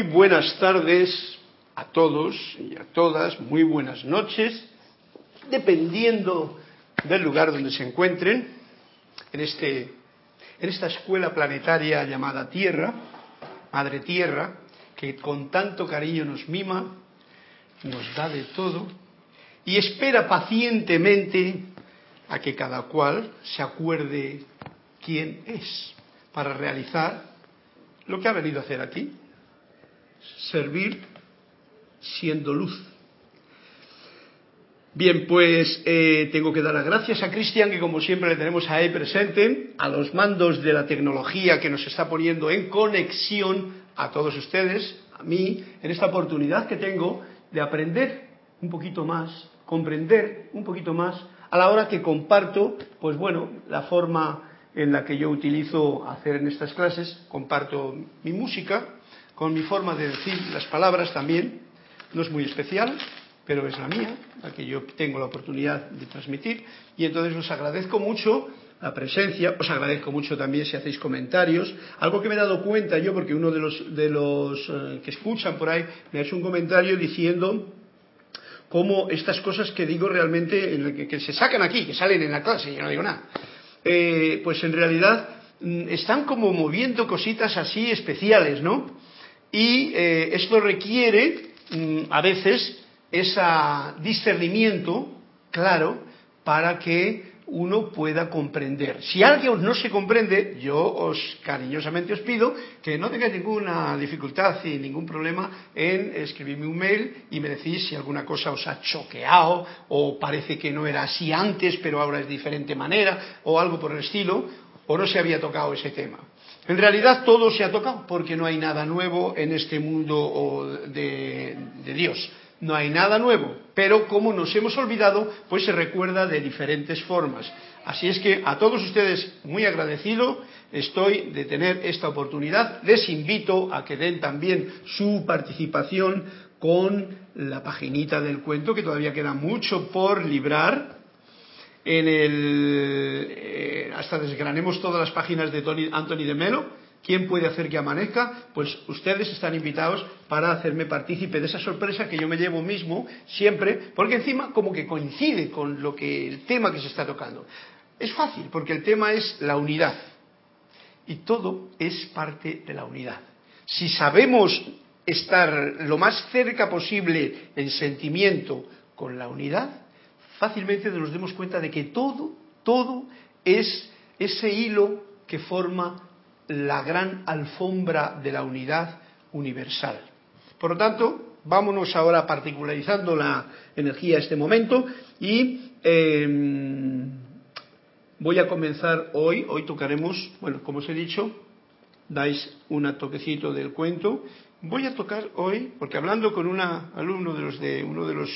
Muy buenas tardes a todos y a todas, muy buenas noches, dependiendo del lugar donde se encuentren, en, este, en esta escuela planetaria llamada Tierra, Madre Tierra, que con tanto cariño nos mima, nos da de todo y espera pacientemente a que cada cual se acuerde quién es para realizar lo que ha venido a hacer aquí, servir siendo luz. Bien, pues eh, tengo que dar las gracias a Cristian, que como siempre le tenemos ahí presente, a los mandos de la tecnología que nos está poniendo en conexión a todos ustedes, a mí, en esta oportunidad que tengo de aprender un poquito más, comprender un poquito más, a la hora que comparto, pues bueno, la forma en la que yo utilizo hacer en estas clases, comparto mi música, con mi forma de decir las palabras también, no es muy especial, pero es la mía, la que yo tengo la oportunidad de transmitir, y entonces os agradezco mucho la presencia, os agradezco mucho también si hacéis comentarios, algo que me he dado cuenta yo, porque uno de los, de los eh, que escuchan por ahí me ha hecho un comentario diciendo cómo estas cosas que digo realmente, que, se sacan aquí, que salen en la clase, yo no digo nada, eh, pues en realidad mm, están como moviendo cositas así especiales, ¿no? Y eh, esto requiere mm, a veces ese discernimiento claro para que uno pueda comprender. Si alguien no se comprende, yo os cariñosamente os pido que no tengáis ninguna dificultad y ningún problema en escribirme un mail y me decís si alguna cosa os ha choqueado o parece que no era así antes, pero ahora es de diferente manera o algo por el estilo, o no se había tocado ese tema. En realidad todo se ha tocado porque no hay nada nuevo en este mundo de, de Dios no hay nada nuevo, pero como nos hemos olvidado, pues se recuerda de diferentes formas. Así es que a todos ustedes muy agradecido estoy de tener esta oportunidad. Les invito a que den también su participación con la paginita del cuento, que todavía queda mucho por librar. En el, eh, hasta desgranemos todas las páginas de Anthony de Melo, ¿Quién puede hacer que amanezca? Pues ustedes están invitados para hacerme partícipe de esa sorpresa que yo me llevo mismo siempre, porque encima como que coincide con lo que el tema que se está tocando. Es fácil, porque el tema es la unidad. Y todo es parte de la unidad. Si sabemos estar lo más cerca posible en sentimiento con la unidad, fácilmente nos demos cuenta de que todo, todo es ese hilo que forma la gran alfombra de la unidad universal. Por lo tanto, vámonos ahora particularizando la energía a este momento y em, voy a comenzar hoy, hoy tocaremos, bueno, como os he dicho, dais un toquecito del cuento. Voy a tocar hoy, porque hablando con un alumno de los de uno de los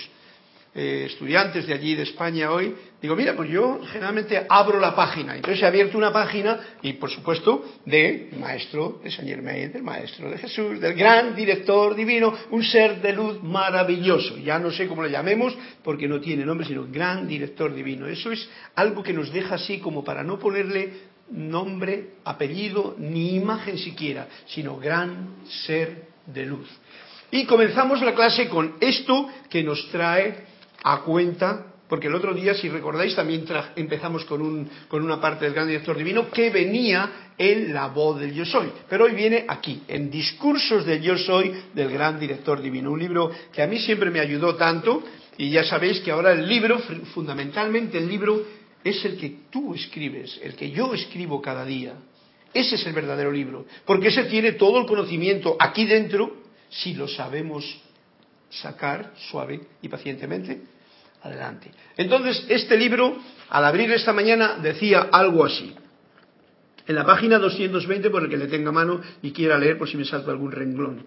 eh, estudiantes de allí de España hoy, digo, mira, pues yo generalmente abro la página. Entonces he abierto una página y, por supuesto, de maestro de Saint Germain, del maestro de Jesús, del gran director divino, un ser de luz maravilloso. Ya no sé cómo le llamemos porque no tiene nombre, sino gran director divino. Eso es algo que nos deja así como para no ponerle nombre, apellido ni imagen siquiera, sino gran ser de luz. Y comenzamos la clase con esto que nos trae a cuenta, porque el otro día, si recordáis, también empezamos con, un, con una parte del gran director divino que venía en la voz del yo soy, pero hoy viene aquí, en Discursos del yo soy del gran director divino, un libro que a mí siempre me ayudó tanto y ya sabéis que ahora el libro, fundamentalmente el libro, es el que tú escribes, el que yo escribo cada día. Ese es el verdadero libro, porque ese tiene todo el conocimiento aquí dentro, si lo sabemos sacar suave y pacientemente adelante. Entonces, este libro, al abrir esta mañana, decía algo así. En la página 220, por el que le tenga mano y quiera leer por si me salto algún renglón.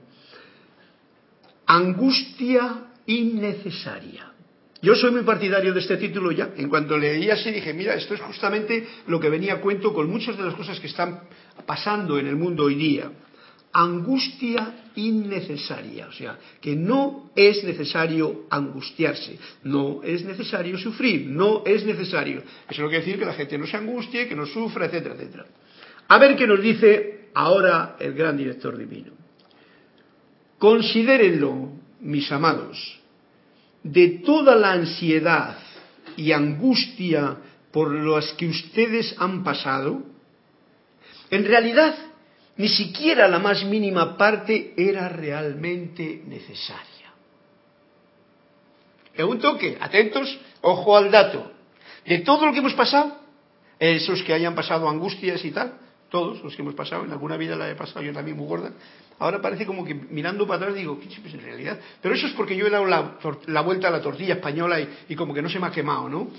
Angustia innecesaria. Yo soy muy partidario de este título ya. En cuanto leí así dije, mira, esto es justamente lo que venía a cuento con muchas de las cosas que están pasando en el mundo hoy día angustia innecesaria, o sea, que no es necesario angustiarse, no es necesario sufrir, no es necesario. Eso no quiere decir que la gente no se angustie, que no sufra, etcétera, etcétera. A ver qué nos dice ahora el gran director divino. Considérenlo, mis amados, de toda la ansiedad y angustia por las que ustedes han pasado, en realidad ni siquiera la más mínima parte era realmente necesaria. Es un toque, atentos, ojo al dato. De todo lo que hemos pasado, esos que hayan pasado angustias y tal, todos los que hemos pasado, en alguna vida la he pasado yo también muy gorda, ahora parece como que mirando para atrás digo, ¿qué pues en realidad? Pero eso es porque yo he dado la, vuelta a la tortilla española y, como que no se me ha quemado, ¿no?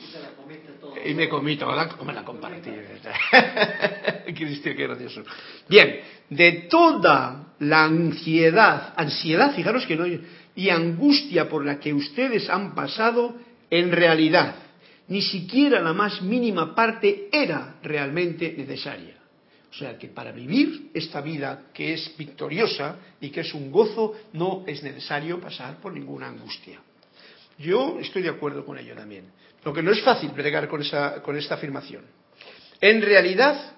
Y me comí toda, me la compartí. Qué gracioso. Bien, de toda la ansiedad, ansiedad, fijaros que no, y angustia por la que ustedes han pasado, en realidad, ni siquiera la más mínima parte era realmente necesaria. O sea que para vivir esta vida que es victoriosa y que es un gozo, no es necesario pasar por ninguna angustia. Yo estoy de acuerdo con ello también. Lo que no es fácil bregar con, esa, con esta afirmación. En realidad,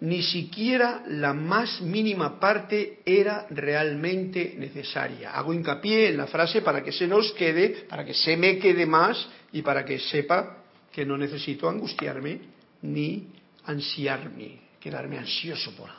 ni siquiera la más mínima parte era realmente necesaria. Hago hincapié en la frase para que se nos quede, para que se me quede más y para que sepa que no necesito angustiarme ni ansiarme, quedarme ansioso por,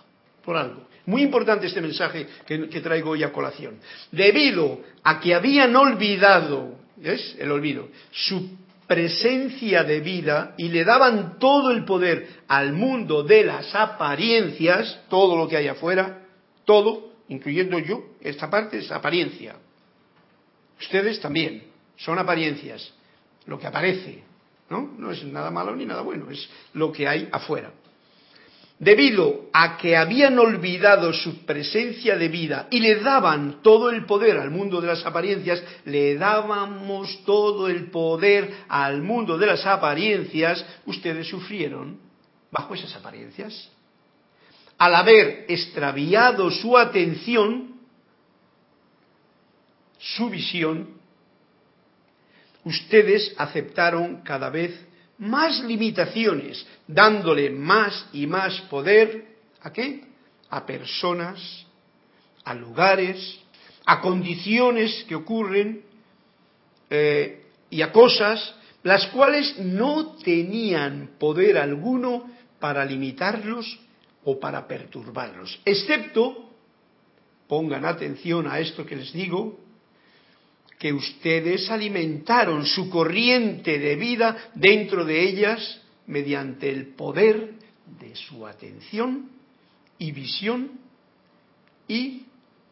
por algo. Muy importante este mensaje que, que, traigo hoy a colación. Debido a que habían olvidado, ¿es? El olvido, su presencia de vida y le daban todo el poder al mundo de las apariencias, todo lo que hay afuera, todo, incluyendo yo, esta parte es apariencia. Ustedes también, son apariencias, lo que aparece, ¿no? No es nada malo ni nada bueno, es lo que hay afuera. Debido a que habían olvidado su presencia de vida y le daban todo el poder al mundo de las apariencias, le dábamos todo el poder al mundo de las apariencias, ustedes sufrieron bajo esas apariencias. Al haber extraviado su atención, su visión, ustedes aceptaron cada vez más limitaciones, dándole más y más poder a qué? A personas, a lugares, a condiciones que ocurren eh, y a cosas las cuales no tenían poder alguno para limitarlos o para perturbarlos, excepto, pongan atención a esto que les digo, que ustedes alimentaron su corriente de vida dentro de ellas mediante el poder de su atención y visión y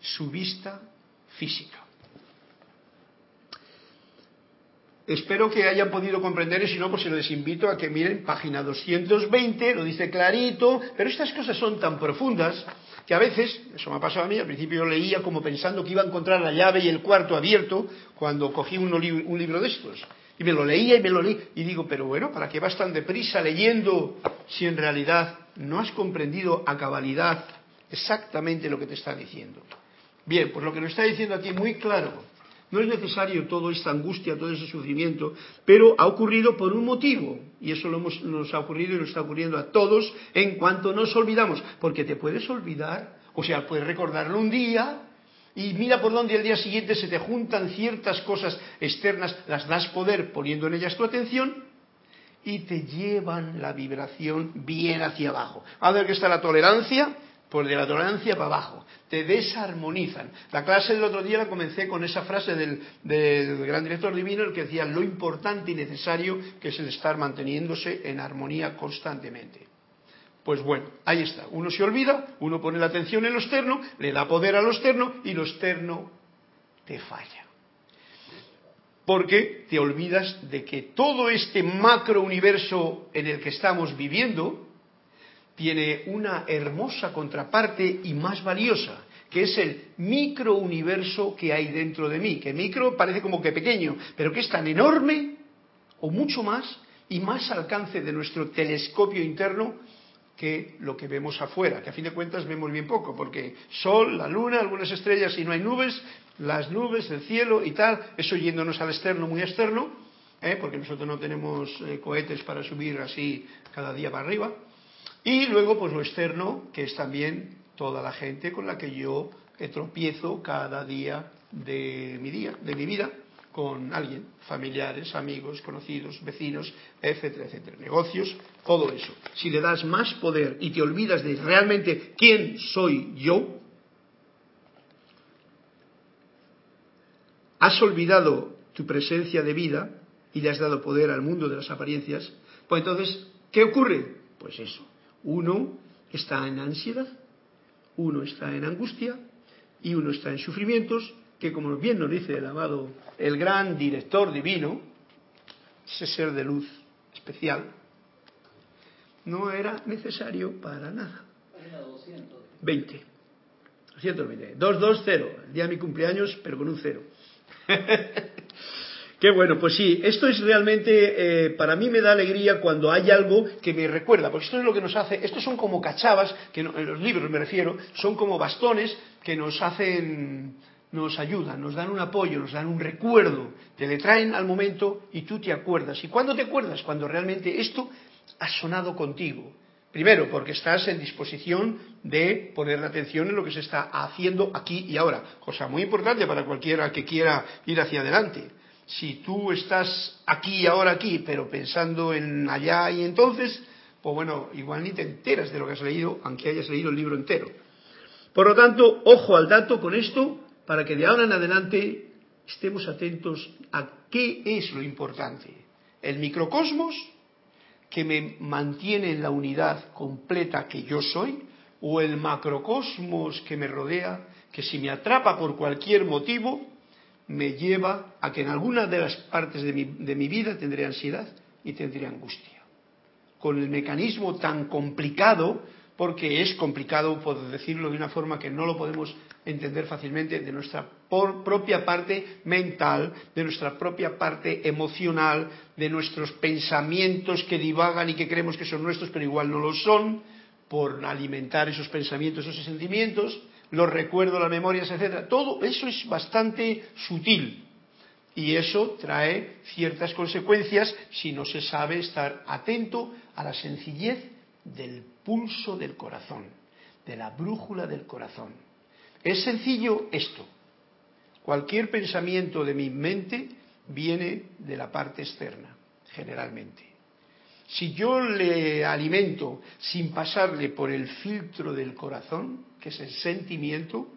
su vista física. Espero que hayan podido comprender y si no, pues se les invito a que miren página 220, lo dice clarito, pero estas cosas son tan profundas que a veces, eso me ha pasado a mí, al principio yo leía como pensando que iba a encontrar la llave y el cuarto abierto cuando cogí un, libro de estos. Y me lo leía y me lo leí. Y digo, pero bueno, ¿para qué vas tan deprisa leyendo si en realidad no has comprendido a cabalidad exactamente lo que te está diciendo? Bien, pues lo que nos está diciendo aquí muy claro. No es necesario toda esta angustia, todo ese sufrimiento, pero ha ocurrido por un motivo. Y eso lo nos ha ocurrido y nos está ocurriendo a todos en cuanto nos olvidamos. Porque te puedes olvidar, o sea, puedes recordarlo un día, y mira por dónde el día siguiente se te juntan ciertas cosas externas, las das poder poniendo en ellas tu atención y te llevan la vibración bien hacia abajo. A ver que está la tolerancia, pues de la tolerancia para abajo, te desarmonizan. La clase del otro día la comencé con esa frase del, del, gran director divino, el que decía lo importante y necesario que es el estar manteniéndose en armonía constantemente. Pues bueno, ahí está. Uno se olvida, uno pone la atención en lo externo, le da poder a lo externo y lo externo te falla. Porque te olvidas de que todo este macro universo en el que estamos viviendo, tiene una hermosa contraparte y más valiosa, que es el microuniverso que hay dentro de mí, que micro parece como que pequeño, pero que es tan enorme o mucho más y más alcance de nuestro telescopio interno que lo que vemos afuera, que a fin de cuentas vemos bien poco, porque sol, la luna, algunas estrellas y no hay nubes, las nubes, el cielo y tal, eso yéndonos al externo, muy externo, ¿eh? porque nosotros no tenemos eh, cohetes para subir así cada día para arriba, y luego, pues lo externo, que es también toda la gente con la que yo tropiezo cada día de mi día, de mi vida, con alguien, familiares, amigos, conocidos, vecinos, etcétera, etcétera, negocios, todo eso. Si le das más poder y te olvidas de realmente quién soy yo, has olvidado tu presencia de vida y le has dado poder al mundo de las apariencias, pues entonces, ¿qué ocurre? Pues eso, uno está en ansiedad, uno está en angustia y uno está en sufrimientos que como bien nos dice el amado, el gran director divino, ese ser de luz especial, no era necesario para nada. 20. 220. 220. El día de mi cumpleaños, pero con un cero. Qué bueno, pues sí, esto es realmente, eh, para mí me da alegría cuando hay algo que me recuerda, porque esto es lo que nos hace, estos son como cachavas, que en los libros me refiero, son como bastones que nos hacen nos ayudan, nos dan un apoyo, nos dan un recuerdo, te le traen al momento y tú te acuerdas. ¿Y cuándo te acuerdas? Cuando realmente esto ha sonado contigo. Primero, porque estás en disposición de poner la atención en lo que se está haciendo aquí y ahora, cosa muy importante para cualquiera que quiera ir hacia adelante. Si tú estás aquí y ahora aquí, pero pensando en allá y entonces, pues bueno, igual ni te enteras de lo que has leído, aunque hayas leído el libro entero. Por lo tanto, ojo al dato con esto, para que de ahora en adelante estemos atentos a qué es lo importante. El microcosmos que me mantiene en la unidad completa que yo soy, o el macrocosmos que me rodea, que si me atrapa por cualquier motivo, me lleva a que en alguna de las partes de mi, de mi vida tendré ansiedad y tendré angustia. Con el mecanismo tan complicado porque es complicado, por decirlo de una forma que no lo podemos entender fácilmente, de nuestra propia parte mental, de nuestra propia parte emocional, de nuestros pensamientos que divagan y que creemos que son nuestros, pero igual no lo son, por alimentar esos pensamientos, esos sentimientos, los recuerdos, las memorias, etcétera. Todo eso es bastante sutil. Y eso trae ciertas consecuencias si no se sabe estar atento a la sencillez del pulso del corazón, de la brújula del corazón. Es sencillo esto. Cualquier pensamiento de mi mente viene de la parte externa, generalmente. Si yo le alimento sin pasarle por el filtro del corazón, que es el sentimiento,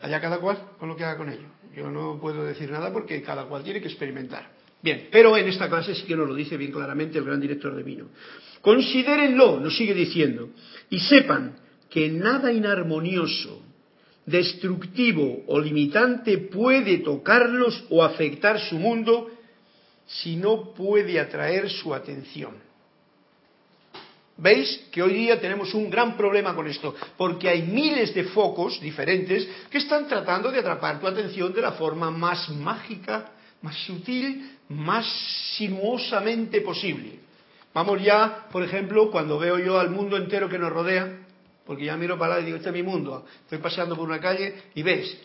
allá cada cual con lo que haga con ello. Yo no puedo decir nada porque cada cual tiene que experimentar. Bien, pero en esta clase sí que nos lo dice bien claramente el gran director de vino. Considérenlo, nos sigue diciendo, y sepan que nada inarmonioso, destructivo o limitante puede tocarlos o afectar su mundo si no puede atraer su atención. ¿Veis que hoy día tenemos un gran problema con esto? Porque hay miles de focos diferentes que están tratando de atrapar tu atención de la forma más mágica, más sutil, más sinuosamente posible. Vamos ya, por ejemplo, cuando veo yo al mundo entero que nos rodea, porque ya miro para allá y digo, este es mi mundo, estoy paseando por una calle y ves,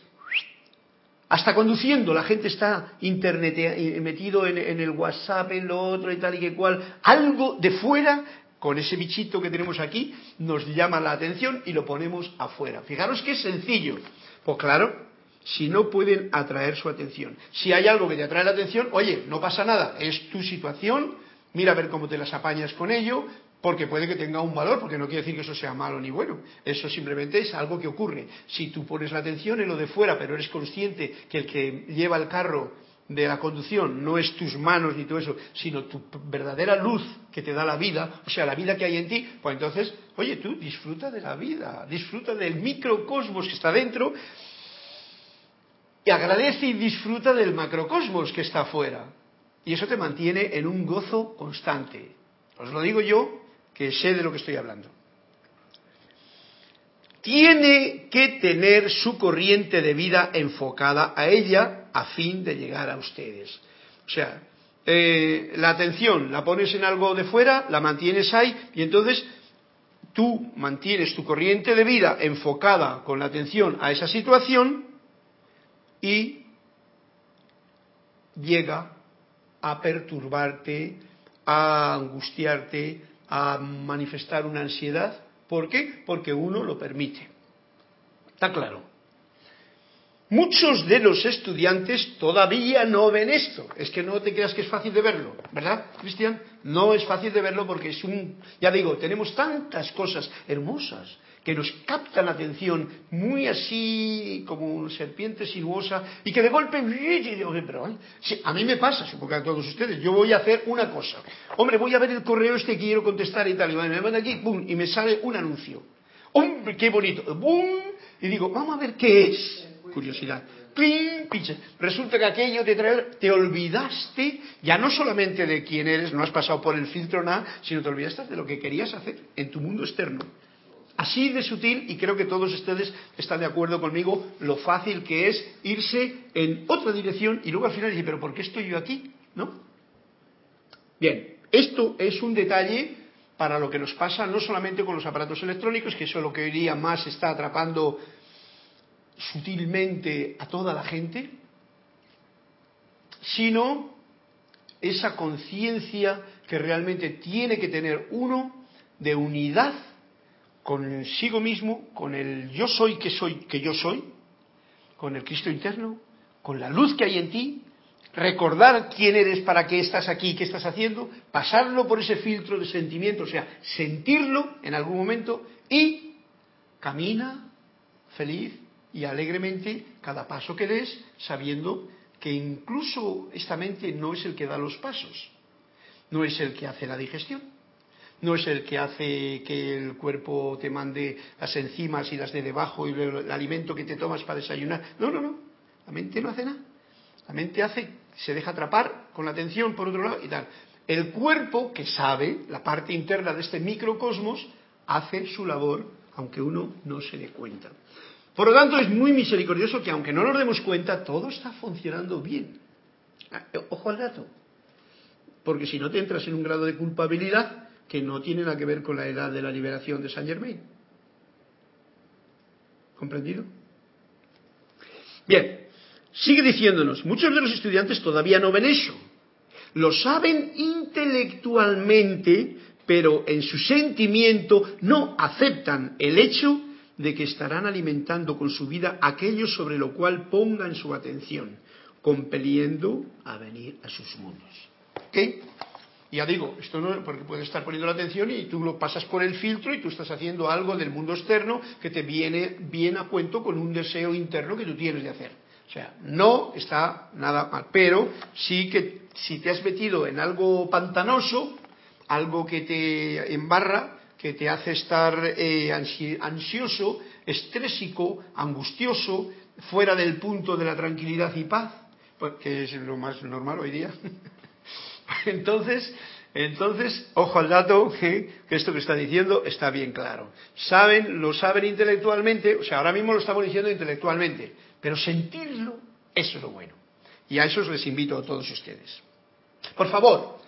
hasta conduciendo la gente está internet eh, metido en, en el WhatsApp, en lo otro y tal y que cual, algo de fuera con ese bichito que tenemos aquí, nos llama la atención y lo ponemos afuera. Fijaros qué sencillo. Pues claro, si no pueden atraer su atención. Si hay algo que te atrae la atención, oye, no pasa nada, es tu situación, mira a ver cómo te las apañas con ello, porque puede que tenga un valor, porque no quiere decir que eso sea malo ni bueno, eso simplemente es algo que ocurre. Si tú pones la atención en lo de fuera, pero eres consciente que el que lleva el carro de la conducción no es tus manos ni todo eso, sino tu verdadera luz que te da la vida, o sea, la vida que hay en ti, pues entonces, oye, tú disfruta de la vida, disfruta del microcosmos que está dentro y agradece y disfruta del macrocosmos que está afuera. Y eso te mantiene en un gozo constante. Os lo digo yo, que sé de lo que estoy hablando. Tiene que tener su corriente de vida enfocada a ella a fin de llegar a ustedes. O sea, eh, la atención la pones en algo de fuera, la mantienes ahí y entonces tú mantienes tu corriente de vida enfocada con la atención a esa situación y llega a perturbarte, a angustiarte, a manifestar una ansiedad. ¿Por qué? Porque uno lo permite. Está claro. Muchos de los estudiantes todavía no ven esto. Es que no te creas que es fácil de verlo, ¿verdad, Cristian? No es fácil de verlo porque es un, ya digo, tenemos tantas cosas hermosas que nos captan la atención, muy así como serpiente sinuosa, y que de golpe, a mí me pasa, supongo que a todos ustedes, yo voy a hacer una cosa. Hombre, voy a ver el correo este que quiero contestar y tal, y me manda aquí, ¡pum! y me sale un anuncio. ¡Hombre, qué bonito! ¡Bum! Y digo, vamos a ver qué es. Curiosidad. ¡Plim! Pinche. Resulta que aquello te trae, te olvidaste ya no solamente de quién eres, no has pasado por el filtro nada, sino te olvidaste de lo que querías hacer en tu mundo externo. Así de sutil, y creo que todos ustedes están de acuerdo conmigo, lo fácil que es irse en otra dirección y luego al final decir, pero ¿por qué estoy yo aquí? ¿No? Bien, esto es un detalle para lo que nos pasa no solamente con los aparatos electrónicos, que eso es lo que hoy día más está atrapando sutilmente a toda la gente, sino esa conciencia que realmente tiene que tener uno de unidad consigo mismo, con el yo soy que soy que yo soy, con el Cristo interno, con la luz que hay en ti, recordar quién eres, para qué estás aquí, qué estás haciendo, pasarlo por ese filtro de sentimiento, o sea, sentirlo en algún momento y camina feliz y alegremente cada paso que des, sabiendo que incluso esta mente no es el que da los pasos, no es el que hace la digestión, no es el que hace que el cuerpo te mande las enzimas y las de debajo y el, alimento que te tomas para desayunar. No, no, no. La mente no hace nada. La mente hace, se deja atrapar con la atención por otro lado y tal. El cuerpo, que sabe, la parte interna de este microcosmos, hace su labor, aunque uno no se dé cuenta. Por lo tanto, es muy misericordioso que aunque no nos demos cuenta, todo está funcionando bien. Ah, ojo al dato. Porque si no te entras en un grado de culpabilidad, que no tiene nada que ver con la edad de la liberación de Saint Germain. ¿Comprendido? Bien, sigue diciéndonos, muchos de los estudiantes todavía no ven eso. Lo saben intelectualmente, pero en su sentimiento no aceptan el hecho de que estarán alimentando con su vida aquello sobre lo cual pongan su atención, compeliendo a venir a sus mundos. ¿Ok? Ya digo, esto no, porque puedes estar poniendo la atención y tú lo pasas por el filtro y tú estás haciendo algo del mundo externo que te viene bien a cuento con un deseo interno que tú tienes de hacer. O sea, no está nada mal, pero sí que si te has metido en algo pantanoso, algo que te embarra, que te hace estar eh, ansioso, estrésico, angustioso, fuera del punto de la tranquilidad y paz, pues, que es lo más normal hoy día. Entonces, entonces, ojo al dato, que, esto que está diciendo está bien claro. Saben, lo saben intelectualmente, o sea, ahora mismo lo estamos diciendo intelectualmente, pero sentirlo, es lo bueno. Y a eso les invito a todos ustedes. Por favor,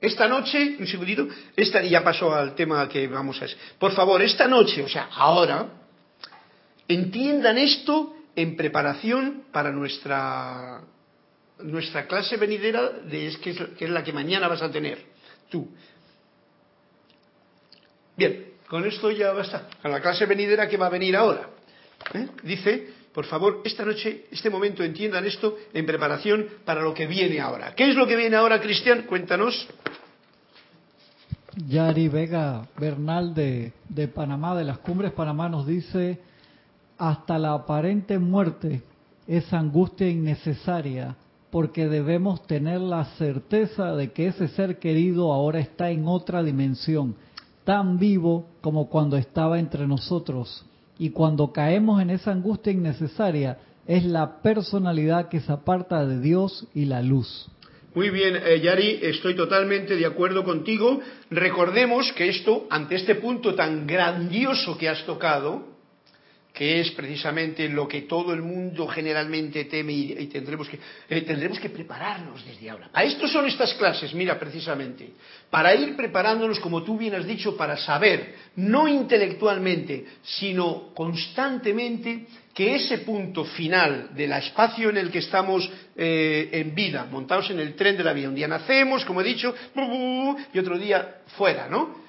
esta noche, un segundito, esta, ya pasó al tema que vamos a... Por favor, esta noche, o sea, ahora, entiendan esto en preparación para nuestra nuestra clase venidera de, es, que, es, la que mañana vas a tener tú. Bien, con esto ya basta. A la clase venidera que va a venir ahora. ¿eh? Dice, por favor, esta noche, este momento, entiendan esto en preparación para lo que viene ahora. ¿Qué es lo que viene ahora, Cristian? Cuéntanos. Yari Vega Bernal de, de Panamá, de las Cumbres Panamá, nos dice, hasta la aparente muerte es angustia innecesaria porque debemos tener la certeza de que ese ser querido ahora está en otra dimensión, tan vivo como cuando estaba entre nosotros. Y cuando caemos en esa angustia innecesaria, es la personalidad que se aparta de Dios y la luz. Muy bien, eh, Yari, estoy totalmente de acuerdo contigo. Recordemos que esto, ante este punto tan grandioso que has tocado, que es precisamente lo que todo el mundo generalmente teme y, tendremos, que, eh, tendremos que prepararnos desde ahora. A esto son estas clases, mira, precisamente, para ir preparándonos, como tú bien has dicho, para saber, no intelectualmente, sino constantemente, que ese punto final del espacio en el que estamos eh, en vida, montados en el tren de la vida, un día nacemos, como he dicho, y otro día fuera, ¿no?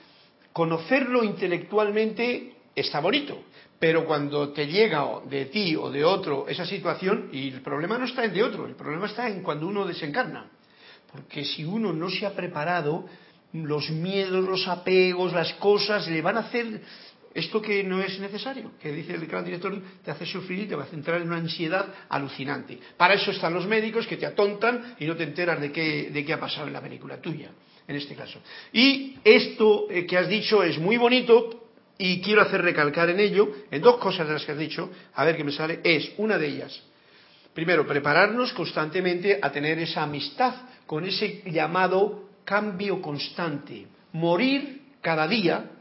Conocerlo intelectualmente está bonito, Pero cuando te llega de ti o de otro esa situación, y el problema no está en de otro, el problema está en cuando uno desencarna. Porque si uno no se ha preparado, los miedos, los apegos, las cosas, le van a hacer esto que no es necesario, que dice el gran director, te hace sufrir y te va a centrar en una ansiedad alucinante. Para eso están los médicos que te atontan y no te enteras de qué, de qué ha pasado en la película tuya, en este caso. Y esto eh, que has dicho es muy bonito y quiero hacer recalcar en ello, en dos cosas de las que has dicho, a ver qué me sale, es una de ellas. Primero, prepararnos constantemente a tener esa amistad con ese llamado cambio constante. Morir cada día,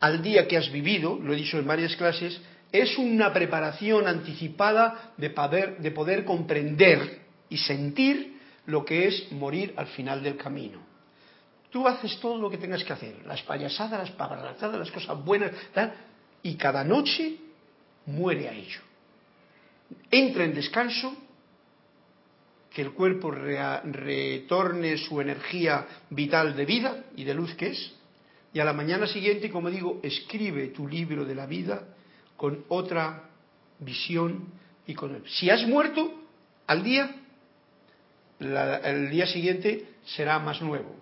al día que has vivido, lo he dicho en varias clases, es una preparación anticipada de poder, de poder comprender y sentir lo que es morir al final del camino. Tú haces todo lo que tengas que hacer, las payasadas, las pavarazadas, las cosas buenas, y cada noche muere a ello. Entra en descanso, que el cuerpo retorne su energía vital de vida y de luz que es, y a la mañana siguiente, como digo, escribe tu libro de la vida con otra visión y con... Si has muerto al día, el día siguiente será más nuevo.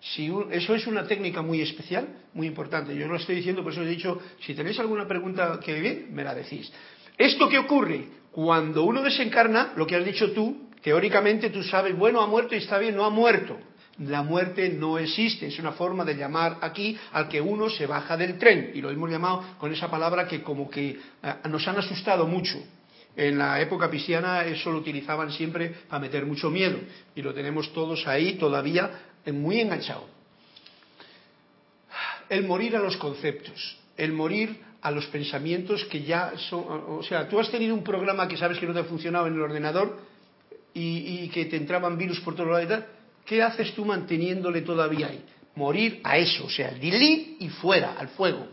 Eso es una técnica muy especial, muy importante. Yo no estoy diciendo, por eso he dicho, si tenéis alguna pregunta que bien, me la decís. ¿Esto qué ocurre? Cuando uno desencarna, lo que has dicho tú, teóricamente tú sabes, bueno, ha muerto y está bien, no ha muerto la muerte no existe. Es una forma de llamar aquí al que uno se baja del tren. Y lo hemos llamado con esa palabra que como que eh, nos han asustado mucho. En la época cristiana eso lo utilizaban siempre para meter mucho miedo. Y lo tenemos todos ahí todavía muy enganchado. El morir a los conceptos. El morir a los pensamientos que ya son... O sea, tú has tenido un programa que sabes que no te ha funcionado en el ordenador y, que te entraban virus por todos lados ¿Qué haces tú manteniéndole todavía ahí? Morir a eso, o sea, delete y fuera, al fuego.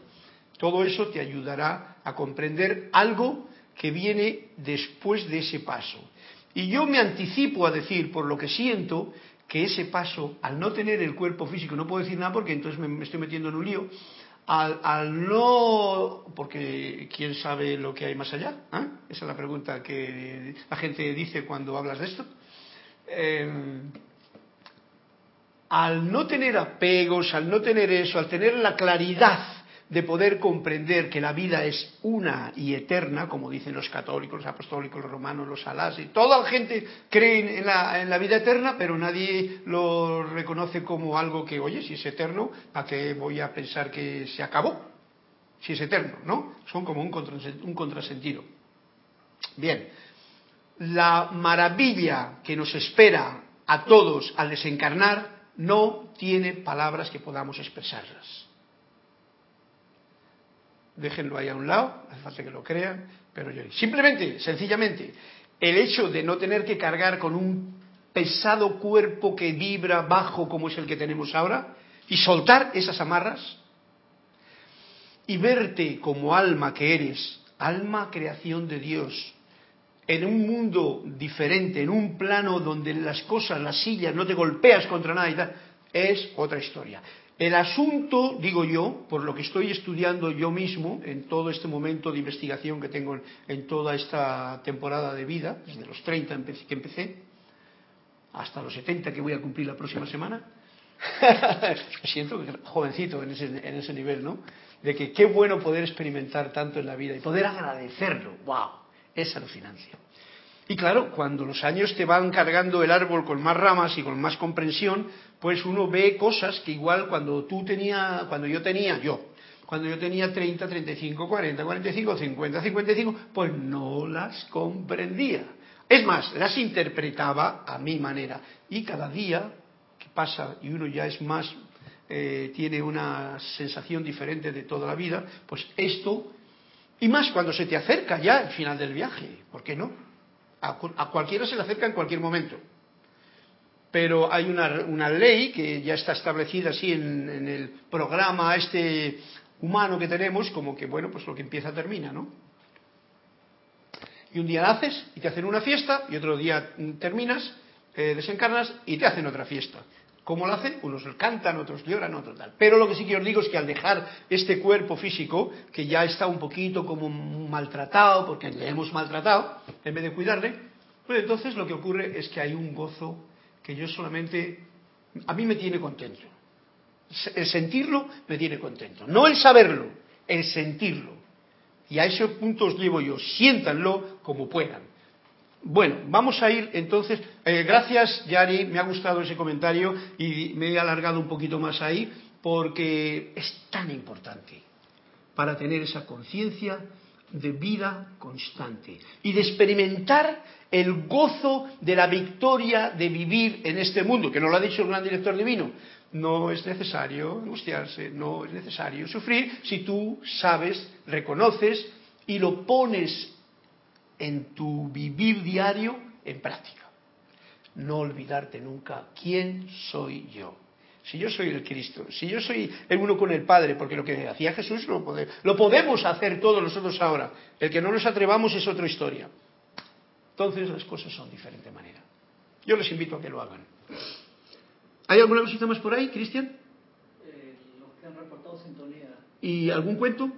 Todo eso te ayudará a comprender algo que viene después de ese paso. Y yo me anticipo a decir, por lo que siento, que ese paso, al no tener el cuerpo físico, no puedo decir nada porque entonces me, estoy metiendo en un lío, al, no, porque quién sabe lo que hay más allá, ¿Ah? esa es la pregunta que la gente dice cuando hablas de esto. Eh, al no tener apegos, al no tener eso, al tener la claridad de poder comprender que la vida es una y eterna, como dicen los católicos, los apostólicos, los romanos, los alás, y toda la gente cree en la, en la, vida eterna, pero nadie lo reconoce como algo que, oye, si es eterno, ¿a qué voy a pensar que se acabó? Si es eterno, ¿no? Son como un, un contrasentido. Bien, la maravilla que nos espera a todos al desencarnar no tiene palabras que podamos expresarlas. Déjenlo ahí a un lado, hace falta que lo crean, pero yo simplemente, sencillamente, el hecho de no tener que cargar con un pesado cuerpo que vibra bajo como es el que tenemos ahora y soltar esas amarras y verte como alma que eres, alma creación de Dios, en un mundo diferente, en un plano donde las cosas, las sillas, no te golpeas contra nada y tal, es otra historia. El asunto, digo yo, por lo que estoy estudiando yo mismo en todo este momento de investigación que tengo en, toda esta temporada de vida, desde los 30 que empecé, hasta los 70 que voy a cumplir la próxima semana, me siento jovencito en ese, en ese nivel, ¿no? De que qué bueno poder experimentar tanto en la vida y poder agradecerlo. ¡Wow! es alucinante. Y claro, cuando los años te van cargando el árbol con más ramas y con más comprensión, pues uno ve cosas que igual cuando tú tenía, cuando yo tenía, yo, cuando yo tenía 30, 35, 40, 45, 50, 55, pues no las comprendía. Es más, las interpretaba a mi manera. Y cada día que pasa y uno ya es más, eh, tiene una sensación diferente de toda la vida, pues esto y más cuando se te acerca ya el final del viaje, ¿por qué no? A, cualquiera se le acerca en cualquier momento. Pero hay una, ley que ya está establecida así en, el programa este humano que tenemos, como que, bueno, pues lo que empieza termina, ¿no? Y un día naces y te hacen una fiesta, y otro día terminas, eh, desencarnas y te hacen otra fiesta. ¿Cómo lo hacen? Unos cantan, otros lloran, otros tal. Pero lo que sí que os digo es que al dejar este cuerpo físico, que ya está un poquito como maltratado, porque le hemos maltratado, en vez de cuidarle, pues entonces lo que ocurre es que hay un gozo que yo solamente, a mí me tiene contento. El sentirlo me tiene contento. No el saberlo, el sentirlo. Y a ese punto os llevo yo. Siéntanlo como puedan. Bueno, vamos a ir entonces. Eh, gracias, Yari, me ha gustado ese comentario y me he alargado un poquito más ahí porque es tan importante para tener esa conciencia de vida constante y de experimentar el gozo de la victoria de vivir en este mundo, que nos lo ha dicho el gran director divino. No es necesario angustiarse, no es necesario sufrir si tú sabes, reconoces y lo pones en tu vivir diario en práctica. No olvidarte nunca quién soy yo. Si yo soy el Cristo, si yo soy el uno con el Padre, porque lo que hacía Jesús lo, lo podemos hacer todos nosotros ahora. El que no nos atrevamos es otra historia. Entonces las cosas son de diferente manera. Yo les invito a que lo hagan. ¿Hay alguna cosita más por ahí, Cristian? Eh, los que han reportado sintonía. ¿Y algún cuento?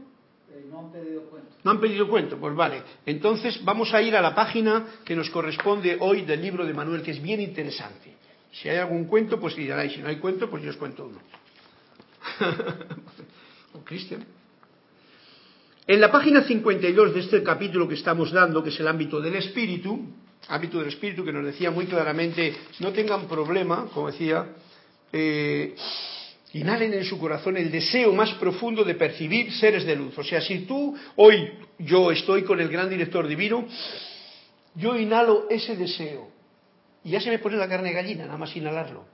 No han pedido cuento. No han pedido cuento, pues vale. Entonces vamos a ir a la página que nos corresponde hoy del libro de Manuel, que es bien interesante. Si hay algún cuento, pues dirá, y si no hay cuento, pues yo os cuento uno. o Cristian. En la página 52 de este capítulo que estamos dando, que es el ámbito del espíritu, ámbito del espíritu que nos decía muy claramente, no tengan problema, como decía, eh, inhalen en su corazón el deseo más profundo de percibir seres de luz. O sea, si tú hoy yo estoy con el gran director divino, yo inhalo ese deseo y ya se me pone la carne gallina, nada más inhalarlo,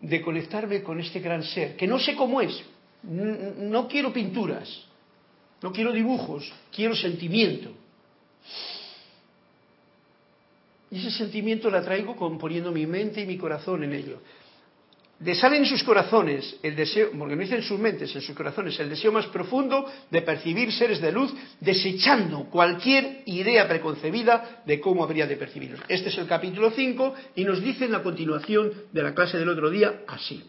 de conectarme con este gran ser, que no sé cómo es, no quiero pinturas, no quiero dibujos, quiero sentimiento. Y ese sentimiento la traigo componiendo mi mente y mi corazón en ello de sale en sus corazones el deseo, porque no dicen sus mentes, en sus corazones, el deseo más profundo de percibir seres de luz, desechando cualquier idea preconcebida de cómo habría de percibirlos. Este es el capítulo 5 y nos dice en la continuación de la clase del otro día así.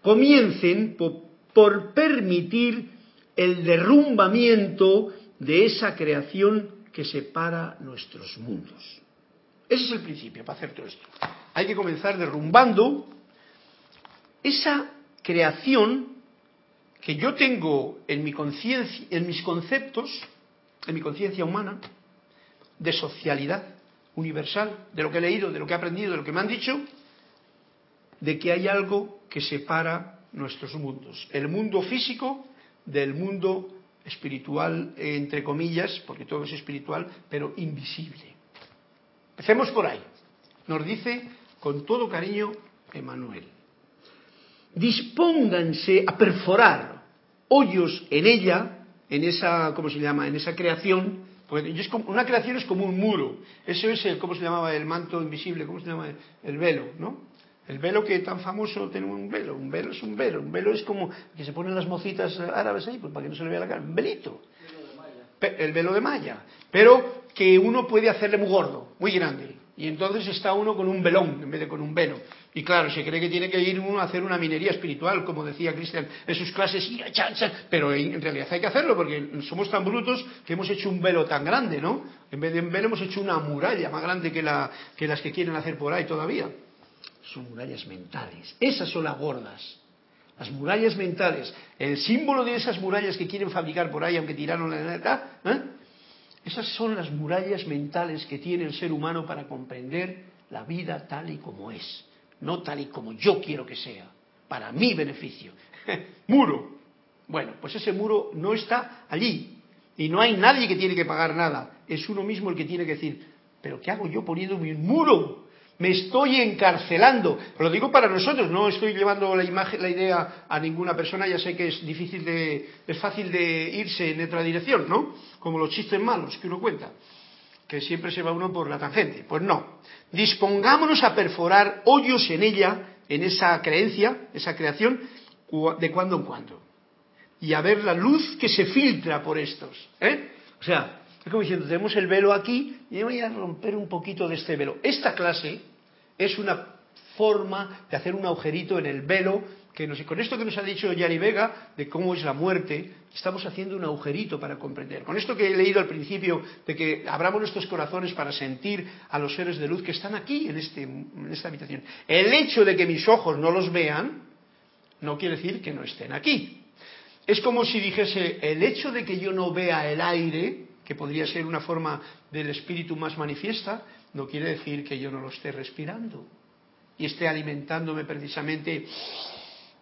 Comiencen por permitir el derrumbamiento de esa creación que separa nuestros mundos. Ese es el principio para hacer todo esto. Hay que comenzar derrumbando esa creación que yo tengo en, mi en mis conceptos, en mi conciencia humana, de socialidad universal, de lo que he leído, de lo que he aprendido, de lo que me han dicho, de que hay algo que separa nuestros mundos. El mundo físico del mundo espiritual, entre comillas, porque todo es espiritual, pero invisible. Empecemos por ahí. Nos dice con todo cariño Emanuel dispónganse a perforar hoyos en ella, en esa, ¿cómo se llama?, en esa creación, porque es como, una creación es como un muro, eso es el, ¿cómo se llamaba?, el manto invisible, ¿cómo se llama?, el velo, ¿no? El velo que tan famoso tiene un velo, un velo es un velo, un velo es como que se ponen las mocitas árabes ahí, pues para que no se le vea la cara, un velito. El velo de malla. Pero que uno puede hacerle muy gordo, muy grande. Y entonces está uno con un velón en vez de con un velo. Y claro, se cree que tiene que ir uno a hacer una minería espiritual, como decía Cristian en sus clases, pero en realidad hay que hacerlo porque somos tan brutos que hemos hecho un velo tan grande, ¿no? En vez de un velo hemos hecho una muralla más grande que, la, que las que quieren hacer por ahí todavía. Son murallas mentales. Esas son las gordas. Las murallas mentales. El símbolo de esas murallas que quieren fabricar por ahí, aunque tiraron la edad, ¿eh? Esas son las murallas mentales que tiene el ser humano para comprender la vida tal y como es no tal y como yo quiero que sea, para mi beneficio. muro. Bueno, pues ese muro no está allí y no hay nadie que tiene que pagar nada. Es uno mismo el que tiene que decir, pero ¿qué hago yo poniendo mi muro? Me estoy encarcelando. Lo digo para nosotros, no estoy llevando la imagen, la idea a ninguna persona, ya sé que es difícil de, es fácil de irse en otra dirección, ¿no? Como los chistes malos que uno cuenta que siempre se va uno por la tangente. Pues no. Dispongámonos a perforar hoyos en ella, en esa creencia, esa creación, de cuando en cuando. Y a ver la luz que se filtra por estos. ¿eh? O sea, es como diciendo, tenemos el velo aquí y voy a romper un poquito de este velo. Esta clase es una forma de hacer un agujerito en el velo que con esto que nos ha dicho Yari Vega de cómo es la muerte, estamos haciendo un agujerito para comprender. Con esto que he leído al principio de que abramos nuestros corazones para sentir a los seres de luz que están aquí en, este, en esta habitación. El hecho de que mis ojos no los vean no quiere decir que no estén aquí. Es como si dijese, el hecho de que yo no vea el aire, que podría ser una forma del espíritu más manifiesta, no quiere decir que yo no lo esté respirando y esté alimentándome precisamente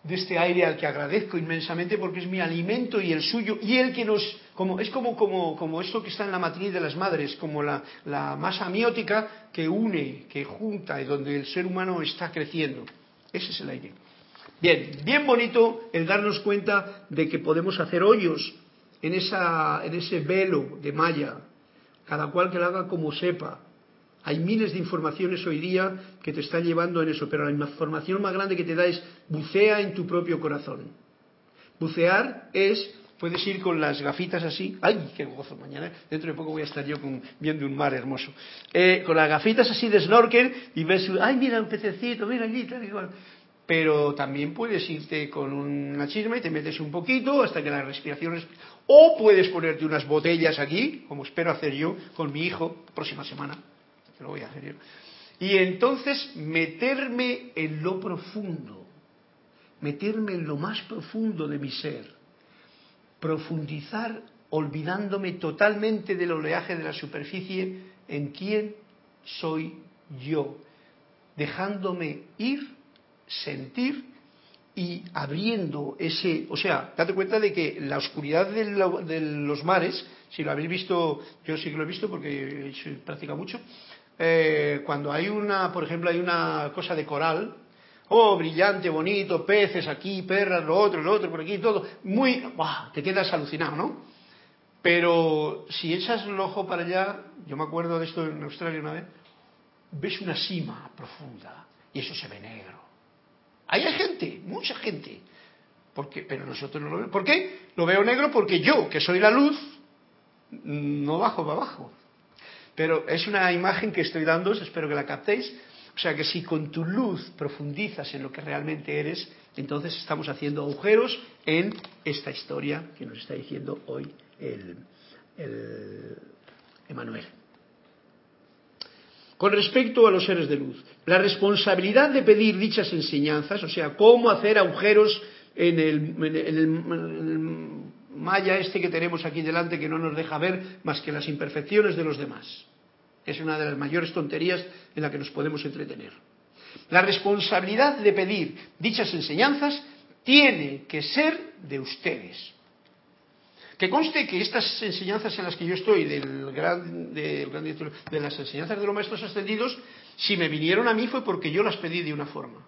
de este aire al que agradezco inmensamente porque es mi alimento y el suyo y el que nos como es como como como esto que está en la matriz de las madres como la, la masa amiótica que une que junta y donde el ser humano está creciendo. Ese es el aire. Bien bien bonito el darnos cuenta de que podemos hacer hoyos en esa en ese velo de malla cada cual que lo haga como sepa hay miles de informaciones hoy día que te están llevando en eso, pero la información más grande que te da es bucea en tu propio corazón. Bucear es, puedes ir con las gafitas así, ¡ay, qué gozo! Mañana, dentro de poco voy a estar yo viendo un mar hermoso. Eh, con las gafitas así de snorkel y ves, ¡ay, mira un pececito, mira allí, tal igual! Pero también puedes irte con una chisma y te metes un poquito hasta que la respiración... O puedes ponerte unas botellas aquí, como espero hacer yo con mi hijo próxima semana lo voy a hacer yo. Y entonces meterme en lo profundo, meterme en lo más profundo de mi ser, profundizar olvidándome totalmente del oleaje de la superficie en quién soy yo, dejándome ir, sentir y abriendo ese, o sea, date cuenta de que la oscuridad de, los mares, si lo habéis visto, yo sí que lo he visto porque he practicado mucho, eh, cuando hay una, por ejemplo, hay una cosa de coral, oh, brillante, bonito, peces aquí, perras, lo otro, lo otro, por aquí, todo, muy, te quedas alucinado, ¿no? Pero si echas el ojo para allá, yo me acuerdo de esto en Australia una vez, ves una cima profunda y eso se ve negro. Ahí hay gente, mucha gente, porque, pero nosotros no lo vemos. ¿Por qué? Lo veo negro porque yo, que soy la luz, no bajo para abajo. Pero es una imagen que estoy dando, espero que la captéis. O sea que si con tu luz profundizas en lo que realmente eres, entonces estamos haciendo agujeros en esta historia que nos está diciendo hoy el, el. Con respecto a los seres de luz, la responsabilidad de pedir dichas enseñanzas, o sea, cómo hacer agujeros en el, malla este que tenemos aquí delante que no nos deja ver más que las imperfecciones de los demás. Es una de las mayores tonterías en la que nos podemos entretener. La responsabilidad de pedir dichas enseñanzas tiene que ser de ustedes. Que conste que estas enseñanzas en las que yo estoy, del gran, de, de las enseñanzas de los maestros ascendidos, si me vinieron a mí fue porque yo las pedí de una forma.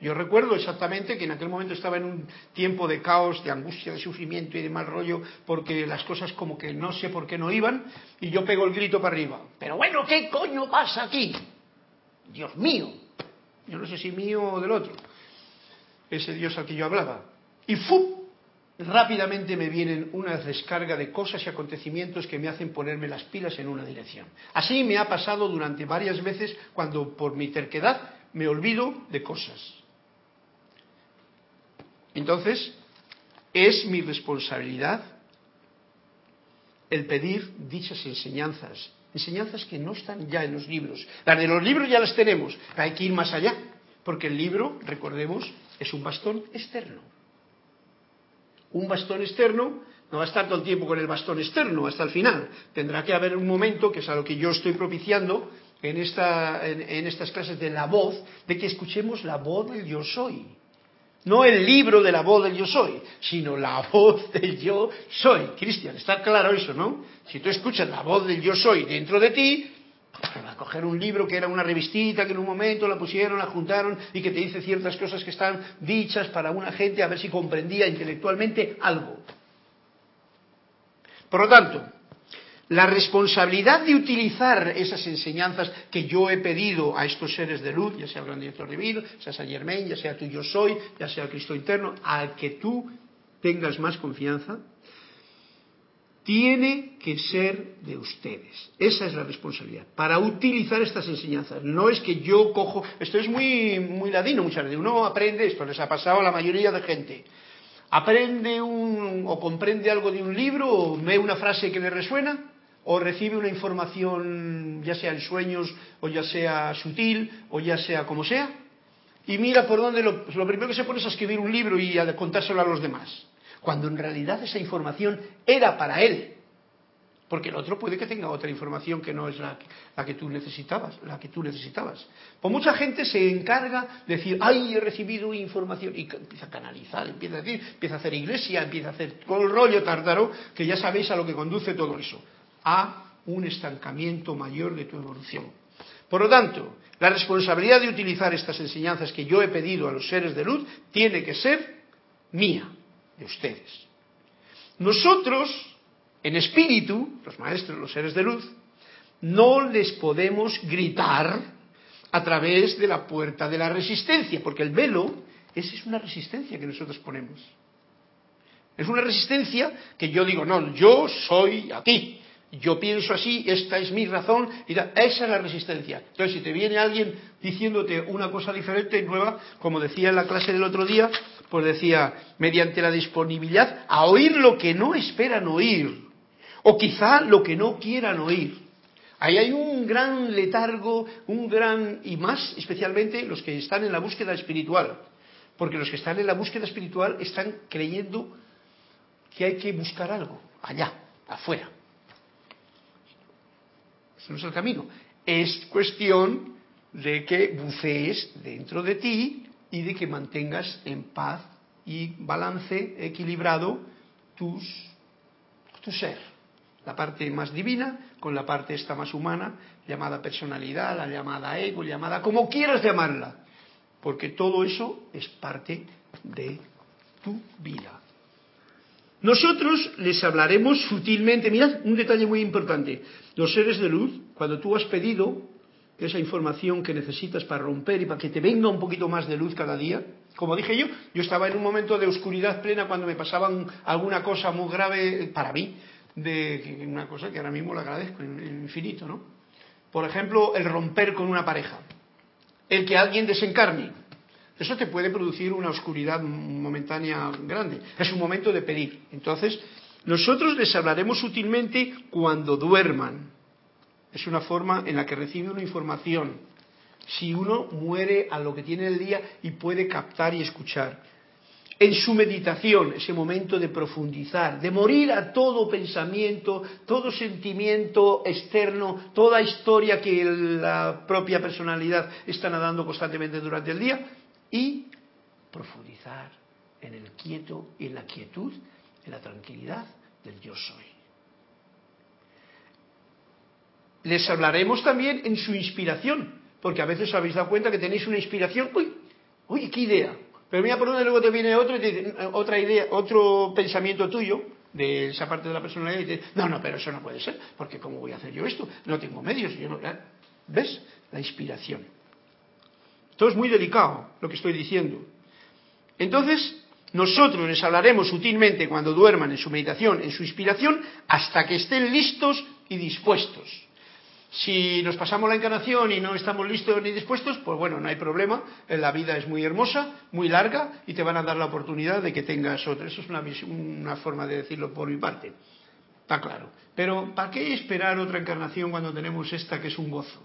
Yo recuerdo exactamente que en aquel momento estaba en un tiempo de caos, de angustia, de sufrimiento y de mal rollo, porque las cosas como que no sé por qué no iban, y yo pego el grito para arriba. Pero bueno, ¿qué coño pasa aquí? Dios mío. Yo no sé si mío o del otro. Ese Dios al que yo hablaba. Y ¡fu! Rápidamente me vienen una descarga de cosas y acontecimientos que me hacen ponerme las pilas en una dirección. Así me ha pasado durante varias veces cuando por mi terquedad me olvido de cosas. Entonces, es mi responsabilidad el pedir dichas enseñanzas, enseñanzas que no están ya en los libros. Las de los libros ya las tenemos, hay que ir más allá, porque el libro, recordemos, es un bastón externo. Un bastón externo no va a estar todo el tiempo con el bastón externo hasta el final. Tendrá que haber un momento, que es a lo que yo estoy propiciando en, esta, en estas clases de la voz, de que escuchemos la voz del yo soy. No el libro de la voz del yo soy, sino la voz del yo soy. Cristian, está claro eso, ¿no? Si tú escuchas la voz del yo soy dentro de ti, a coger un libro que era una revistita que en un momento la pusieron, la juntaron y que te dice ciertas cosas que están dichas para una gente a ver si comprendía intelectualmente algo. Por lo tanto, la responsabilidad de utilizar esas enseñanzas que yo he pedido a estos seres de luz, ya sea el gran director divino, sea Germain, ya sea tú yo soy, ya sea el Cristo interno, al que tú tengas más confianza, tiene que ser de ustedes. Esa es la responsabilidad. Para utilizar estas enseñanzas. No es que yo cojo. Esto es muy, muy ladino muchas veces. Uno aprende esto, les ha pasado a la mayoría de gente. Aprende un, o comprende algo de un libro, o ve una frase que le resuena, o recibe una información, ya sea en sueños, o ya sea sutil, o ya sea como sea, y mira por dónde lo, lo primero que se pone es a escribir un libro y a contárselo a los demás cuando en realidad esa información era para él. Porque el otro puede que tenga otra información que no es la, que tú necesitabas, la que tú necesitabas. Pues mucha gente se encarga de decir, ay, he recibido información, y empieza a canalizar, empieza a decir, empieza a hacer iglesia, empieza a hacer todo el rollo tártaro, que ya sabéis a lo que conduce todo eso, a un estancamiento mayor de tu evolución. Por lo tanto, la responsabilidad de utilizar estas enseñanzas que yo he pedido a los seres de luz tiene que ser mía de ustedes. Nosotros, en espíritu, los maestros, los seres de luz, no les podemos gritar a través de la puerta de la resistencia, porque el velo, esa es una resistencia que nosotros ponemos. Es una resistencia que yo digo, no, yo soy aquí, yo pienso así, esta es mi razón, y esa es la resistencia. Entonces, si te viene alguien diciéndote una cosa diferente, nueva, como decía en la clase del otro día, pues decía, mediante la disponibilidad a oír lo que no esperan oír, o quizá lo que no quieran oír. Ahí hay un gran letargo, un gran, y más especialmente los que están en la búsqueda espiritual, porque los que están en la búsqueda espiritual están creyendo que hay que buscar algo, allá, afuera. Ese no es el camino. Es cuestión de que bucees dentro de ti y de que mantengas en paz y balance equilibrado tus, tu ser. La parte más divina con la parte esta más humana, llamada personalidad, la llamada ego, llamada como quieras llamarla. Porque todo eso es parte de tu vida. Nosotros les hablaremos sutilmente, mirad un detalle muy importante, los seres de luz, cuando tú has pedido esa información que necesitas para romper y para que te venga un poquito más de luz cada día. Como dije yo, yo estaba en un momento de oscuridad plena cuando me pasaban alguna cosa muy grave para mí, de una cosa que ahora mismo le agradezco infinito, ¿no? Por ejemplo, el romper con una pareja, el que alguien desencarne. Eso te puede producir una oscuridad momentánea grande. Es un momento de pedir. Entonces, nosotros les hablaremos sutilmente cuando duerman es una forma en la que recibe una información. Si uno muere a lo que tiene el día y puede captar y escuchar. En su meditación, ese momento de profundizar, de morir a todo pensamiento, todo sentimiento externo, toda historia que la propia personalidad está nadando constantemente durante el día, y profundizar en el quieto y en la quietud, en la tranquilidad del yo soy. Les hablaremos también en su inspiración, porque a veces habéis dado cuenta que tenéis una inspiración, uy, uy, qué idea. Pero mira por donde luego te viene otro, otra idea, otro pensamiento tuyo de esa parte de la personalidad y te dice, no, no, pero eso no puede ser, porque ¿cómo voy a hacer yo esto? No tengo medios, yo no, ¿ves? La inspiración. Esto es muy delicado lo que estoy diciendo. Entonces, nosotros les hablaremos sutilmente cuando duerman en su meditación, en su inspiración, hasta que estén listos y dispuestos. Si nos pasamos la encarnación y no estamos listos ni dispuestos, pues bueno, no hay problema. La vida es muy hermosa, muy larga y te van a dar la oportunidad de que tengas otra. Eso es una, una forma de decirlo por mi parte. Está claro. Pero ¿para qué esperar otra encarnación cuando tenemos esta que es un gozo?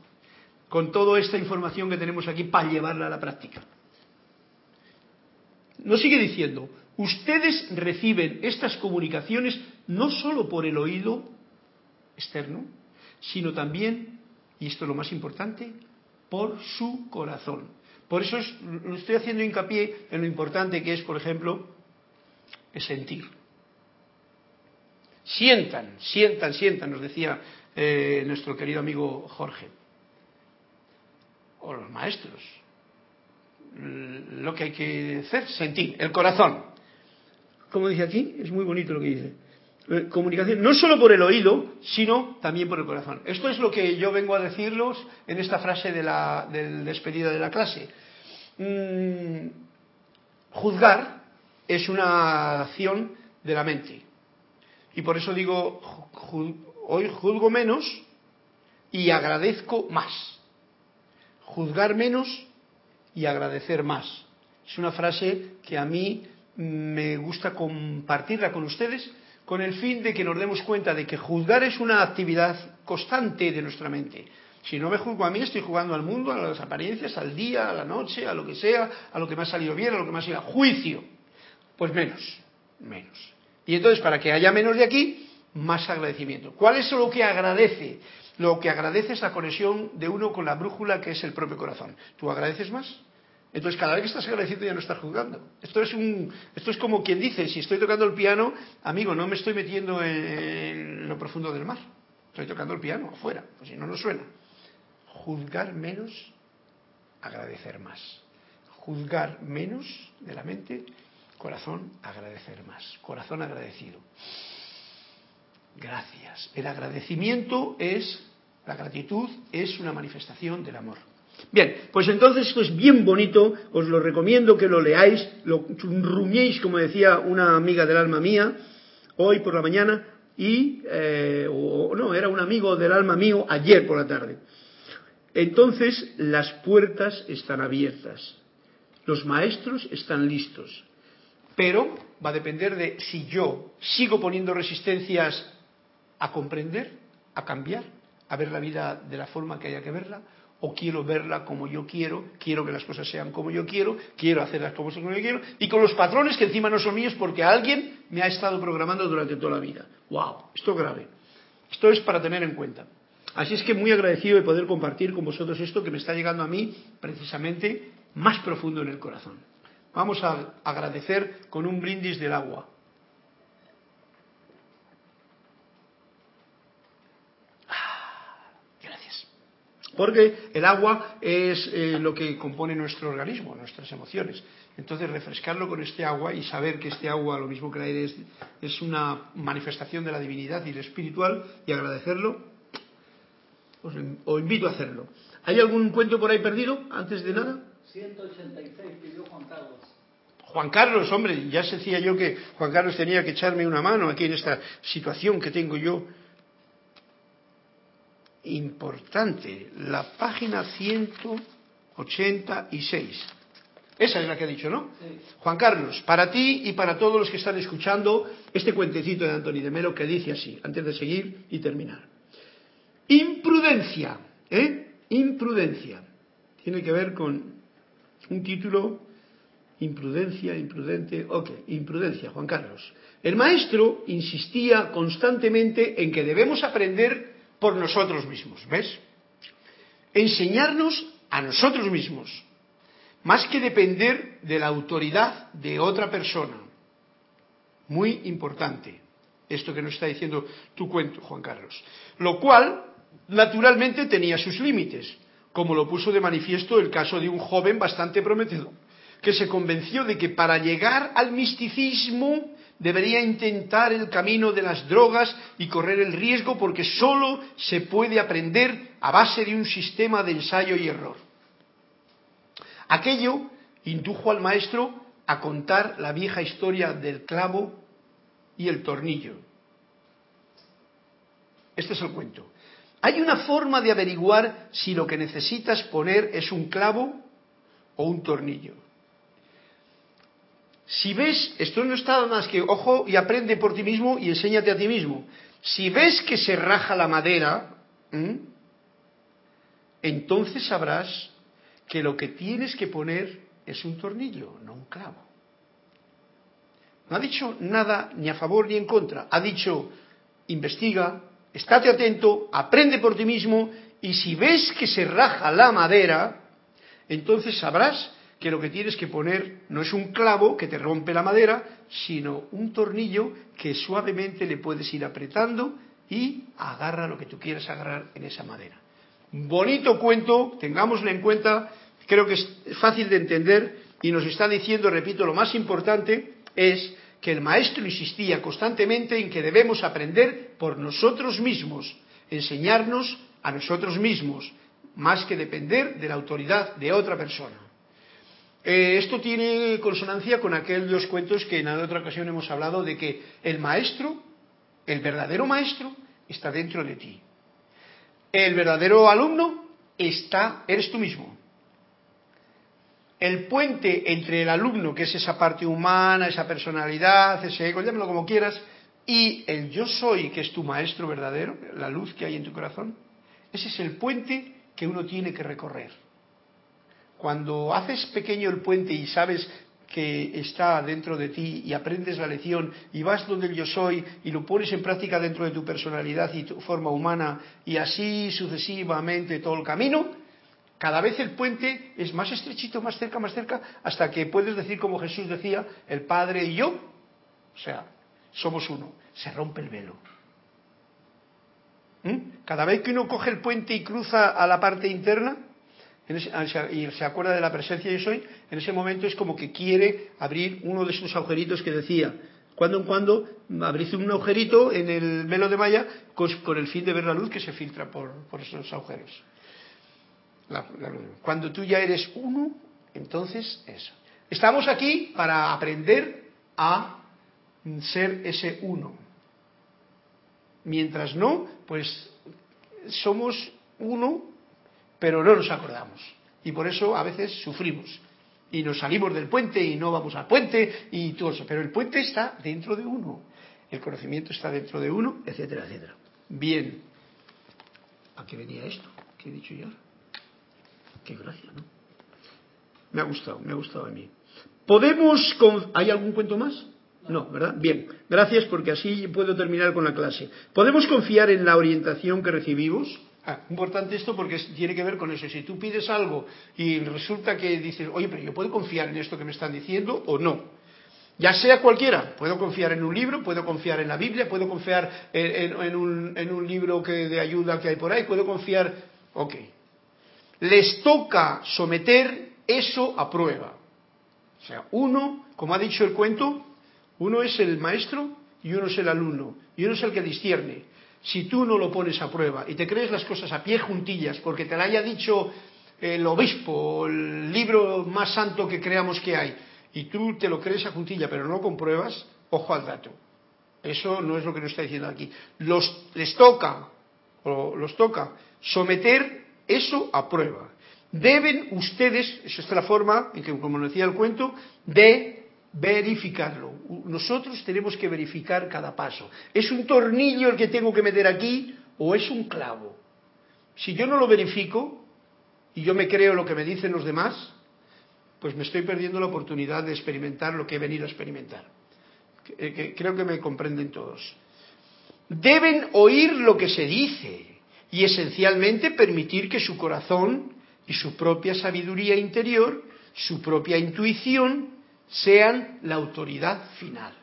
Con toda esta información que tenemos aquí para llevarla a la práctica. Nos sigue diciendo, ustedes reciben estas comunicaciones no solo por el oído externo, sino también, y esto es lo más importante, por su corazón. Por eso lo estoy haciendo hincapié en lo importante que es, por ejemplo, sentir. Sientan, sientan, sientan, nos decía eh, nuestro querido amigo Jorge, o los maestros. Lo que hay que hacer, sentir, el corazón. Como dice aquí, es muy bonito lo que dice. Eh, comunicación, no solo por el oído, sino también por el corazón. Esto es lo que yo vengo a decirlos en esta frase de la del despedida de la clase. Mm, juzgar es una acción de la mente. Y por eso digo, hoy juzgo menos y agradezco más. Juzgar menos y agradecer más. Es una frase que a mí me gusta compartirla con ustedes con el fin de que nos demos cuenta de que juzgar es una actividad constante de nuestra mente. Si no me juzgo a mí, estoy jugando al mundo, a las apariencias, al día, a la noche, a lo que sea, a lo que me ha salido bien, a lo que me ha salido juicio. Pues menos, menos. Y entonces, para que haya menos de aquí, más agradecimiento. ¿Cuál es lo que agradece? Lo que agradece es la conexión de uno con la brújula que es el propio corazón. ¿Tú agradeces más? Entonces, cada vez que estás agradeciendo ya no estás juzgando. Esto es, un, esto es como quien dice, si estoy tocando el piano, amigo, no me estoy metiendo en, lo profundo del mar. Estoy tocando el piano afuera, pues si no, no suena. Juzgar menos, agradecer más. Juzgar menos de la mente, corazón, agradecer más. Corazón agradecido. Gracias. El agradecimiento es, la gratitud es una manifestación del amor. Bien, pues entonces esto es bien bonito, os lo recomiendo que lo leáis, lo rumiéis, como decía una amiga del alma mía, hoy por la mañana, y, eh, o no, era un amigo del alma mío ayer por la tarde. Entonces las puertas están abiertas, los maestros están listos, pero va a depender de si yo sigo poniendo resistencias a comprender, a cambiar, a ver la vida de la forma que haya que verla, o quiero verla como yo quiero, quiero que las cosas sean como yo quiero, quiero hacerlas como yo quiero, y con los patrones que encima no son míos porque alguien me ha estado programando durante toda la vida. ¡Wow! Esto es grave. Esto es para tener en cuenta. Así es que muy agradecido de poder compartir con vosotros esto que me está llegando a mí precisamente más profundo en el corazón. Vamos a agradecer con un brindis del agua. Porque el agua es eh, lo que compone nuestro organismo, nuestras emociones. Entonces, refrescarlo con este agua y saber que este agua, lo mismo que el aire, es, una manifestación de la divinidad y lo espiritual, y agradecerlo, os, invito a hacerlo. ¿Hay algún cuento por ahí perdido, antes de nada? 186 pidió Juan Carlos. Juan Carlos, hombre, ya se decía yo que Juan Carlos tenía que echarme una mano aquí en esta situación que tengo yo importante, la página 186. Esa es la que ha dicho, ¿no? Juan Carlos, para ti y para todos los que están escuchando este cuentecito de Antonio de Melo que dice así, antes de seguir y terminar. Imprudencia, ¿eh? Imprudencia. Tiene que ver con un título, imprudencia, imprudente, ok, imprudencia, Juan Carlos. El maestro insistía constantemente en que debemos aprender por nosotros mismos, ¿ves? Enseñarnos a nosotros mismos, más que depender de la autoridad de otra persona. Muy importante esto que nos está diciendo tu cuento, Juan Carlos. Lo cual, naturalmente, tenía sus límites, como lo puso de manifiesto el caso de un joven bastante prometedor, que se convenció de que para llegar al misticismo debería intentar el camino de las drogas y correr el riesgo porque solo se puede aprender a base de un sistema de ensayo y error. Aquello indujo al maestro a contar la vieja historia del clavo y el tornillo. Este es el cuento. Hay una forma de averiguar si lo que necesitas poner es un clavo o un tornillo. Si ves, esto no está más que, ojo, y aprende por ti mismo y enséñate a ti mismo. Si ves que se raja la madera, entonces sabrás que lo que tienes que poner es un tornillo, no un clavo. No ha dicho nada ni a favor ni en contra. Ha dicho, investiga, estate atento, aprende por ti mismo y si ves que se raja la madera, entonces sabrás que lo que tienes que poner no es un clavo que te rompe la madera, sino un tornillo que suavemente le puedes ir apretando y agarra lo que tú quieras agarrar en esa madera. Bonito cuento, tengámoslo en cuenta, creo que es fácil de entender y nos está diciendo, repito, lo más importante es que el maestro insistía constantemente en que debemos aprender por nosotros mismos, enseñarnos a nosotros mismos, más que depender de la autoridad de otra persona. Eh, esto tiene consonancia con aquellos cuentos que en otra ocasión hemos hablado de que el maestro El verdadero maestro está dentro de ti. El verdadero alumno está, eres tú mismo. El puente entre el alumno, que es esa parte humana, esa personalidad, ese ego, llámalo como quieras, y el yo soy, que es tu maestro verdadero, la luz que hay en tu corazón, ese es el puente que uno tiene que recorrer. Cuando haces pequeño el puente y sabes que está dentro de ti y aprendes la lección y vas donde yo soy y lo pones en práctica dentro de tu personalidad y tu forma humana y así sucesivamente todo el camino, cada vez el puente es más estrechito, más cerca, más cerca, hasta que puedes decir como Jesús decía, el Padre y yo, o sea, somos uno, se rompe el velo. ¿Mm? Cada vez que uno coge el puente y cruza a la parte interna, Ah, y se acuerda de la presencia yo soy, en ese momento es como que quiere abrir uno de esos agujeritos que decía. Cuando en cuando abrís un agujerito en el velo de malla con, el fin de ver la luz que se filtra por, esos agujeros. cuando tú ya eres uno, entonces eso. Estamos aquí para aprender a ser ese uno. Mientras no, pues somos uno pero no nos acordamos. Y por eso a veces sufrimos. Y nos salimos del puente y no vamos al puente y todo eso. Pero el puente está dentro de uno. El conocimiento está dentro de uno, etcétera, etcétera. Bien. ¿A qué venía esto? ¿Qué he dicho yo? Qué gracia, ¿no? Me ha gustado, me ha gustado a mí. ¿Podemos... ¿Hay algún cuento más? No, ¿verdad? Bien, gracias porque así puedo terminar con la clase. ¿Podemos confiar en la orientación que recibimos? Ah, importante esto porque tiene que ver con eso. Si tú pides algo y resulta que dices, oye, pero yo puedo confiar en esto que me están diciendo o no. Ya sea cualquiera, puedo confiar en un libro, puedo confiar en la Biblia, puedo confiar en, un, en un, libro que, de ayuda que hay por ahí, puedo confiar. Ok. Les toca someter eso a prueba. O sea, uno, como ha dicho el cuento, uno es el maestro y uno es el alumno, y uno es el que discierne si tú no lo pones a prueba y te crees las cosas a pie juntillas porque te la haya dicho el obispo, el libro más santo que creamos que hay, y tú te lo crees a juntilla pero no compruebas, ojo al dato. Eso no es lo que nos está diciendo aquí. Les toca, los toca, someter eso a prueba. Deben ustedes, esa es la forma en que, como decía el cuento, de verificarlo. Nosotros tenemos que verificar cada paso. ¿Es un tornillo el que tengo que meter aquí o es un clavo? Si yo no lo verifico y yo me creo lo que me dicen los demás, pues me estoy perdiendo la oportunidad de experimentar lo que he venido a experimentar. Eh, creo que me comprenden todos. Deben oír lo que se dice y esencialmente permitir que su corazón y su propia sabiduría interior, su propia intuición, sean la autoridad final.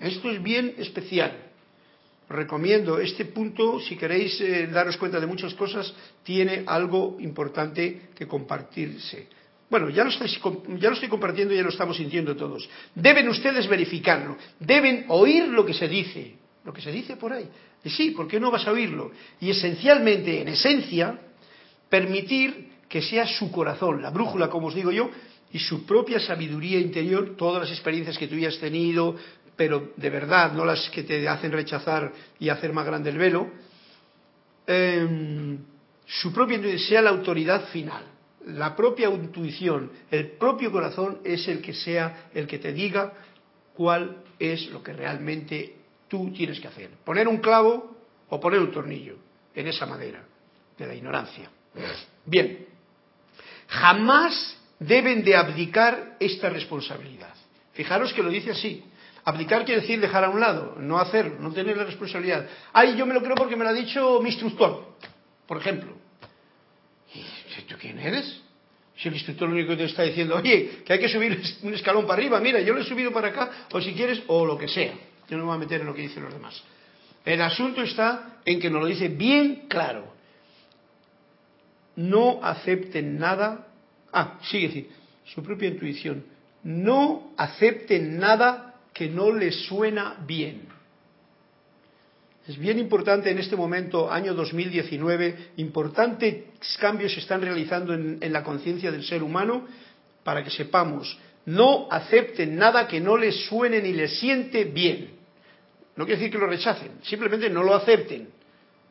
Esto es bien especial. Recomiendo este punto, si queréis eh, daros cuenta de muchas cosas, tiene algo importante que compartirse. Bueno, ya lo, ya lo estoy compartiendo y ya lo estamos sintiendo todos. Deben ustedes verificarlo, deben oír lo que se dice, lo que se dice por ahí. Y sí, ¿por qué no vas a oírlo? Y esencialmente, en esencia, permitir que sea su corazón, la brújula, como os digo yo, y su propia sabiduría interior, todas las experiencias que tú hayas tenido, pero de verdad, no las que te hacen rechazar y hacer más grande el velo, em, su propia sea la autoridad final. La propia intuición, el propio corazón es el que sea el que te diga cuál es lo que realmente tú tienes que hacer. Poner un clavo o poner un tornillo en esa madera de la ignorancia. Bien, jamás deben de abdicar esta responsabilidad. Fijaros que lo dice así. Abdicar quiere decir dejar a un lado, no hacer, no tener la responsabilidad. Ay, yo me lo creo porque me lo ha dicho mi instructor, por ejemplo. ¿Y tú quién eres? Si el instructor lo único que te está diciendo, oye, que hay que subir un escalón para arriba, mira, yo lo he subido para acá, o si quieres, o lo que sea. Yo no me voy a meter en lo que dicen los demás. El asunto está en que nos lo dice bien claro. No acepten nada Ah, sigue decir, su propia intuición. No acepten nada que no les suena bien. Es bien importante en este momento, año 2019, importantes cambios se están realizando en, en la conciencia del ser humano para que sepamos, no acepten nada que no les suene ni les siente bien. No quiere decir que lo rechacen, simplemente no lo acepten.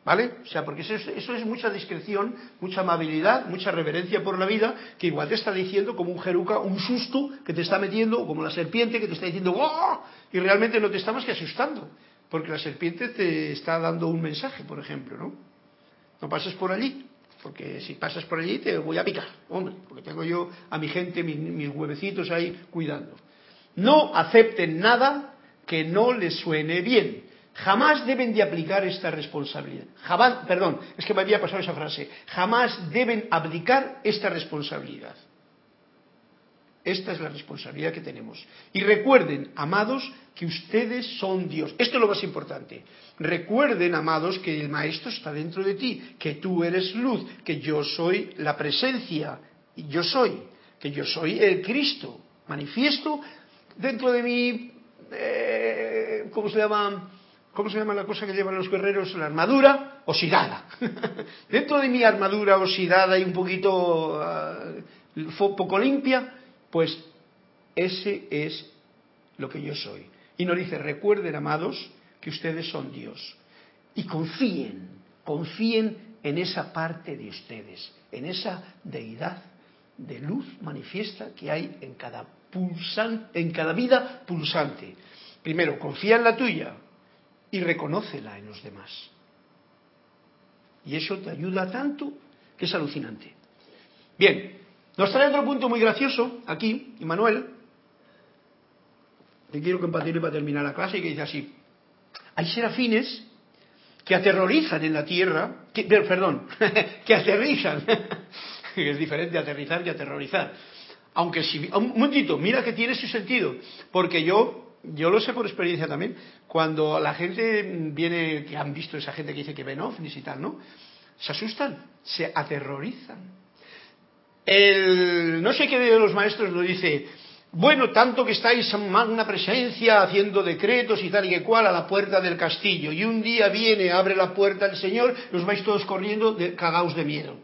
¿Vale? O sea, porque eso es, eso es, mucha discreción, mucha amabilidad, mucha reverencia por la vida, que igual te está diciendo como un jeruca, un susto que te está metiendo, o como la serpiente que te está diciendo ¡Oh! y realmente no te está más que asustando, porque la serpiente te está dando un mensaje, por ejemplo, ¿no? No pases por allí, porque si pasas por allí te voy a picar, hombre, porque tengo yo a mi gente, mis, mis huevecitos ahí cuidando. No acepten nada que no les suene bien Jamás deben de aplicar esta responsabilidad. Jamás, perdón, es que me había pasado esa frase. Jamás deben aplicar esta responsabilidad. Esta es la responsabilidad que tenemos. Y recuerden, amados, que ustedes son Dios. Esto es lo más importante. Recuerden, amados, que el Maestro está dentro de ti, que tú eres luz, que yo soy la presencia, yo soy, que yo soy el Cristo, manifiesto dentro de mi, eh, ¿cómo se llama? ¿Cómo se llama la cosa que llevan los guerreros? La armadura oxidada. Dentro de mi armadura oxidada y un poquito uh, poco limpia, pues ese es lo que yo soy. Y nos dice, recuerden, amados, que ustedes son Dios. Y confíen, confíen en esa parte de ustedes, en esa deidad de luz manifiesta que hay en cada pulsante, en cada vida pulsante. Primero, confía en la tuya, y reconócela en los demás. Y eso te ayuda tanto que es alucinante. Bien, nos trae otro punto muy gracioso aquí, Manuel, que quiero compartir para terminar la clase, y que dice así, hay serafines que aterrorizan en la tierra, perdón, que aterrizan, es diferente aterrizar que aterrorizar. Aunque si, un momentito, mira que tiene su sentido, porque yo yo lo sé por experiencia también, cuando la gente viene, que han visto esa gente que dice que ven ovnis y tal, ¿no? Se asustan, se aterrorizan. El, no sé qué de los maestros lo dice, bueno, tanto que estáis en magna presencia haciendo decretos y tal y que cual a la puerta del castillo, y un día viene, abre la puerta el Señor, los vais todos corriendo, de, cagaos de miedo.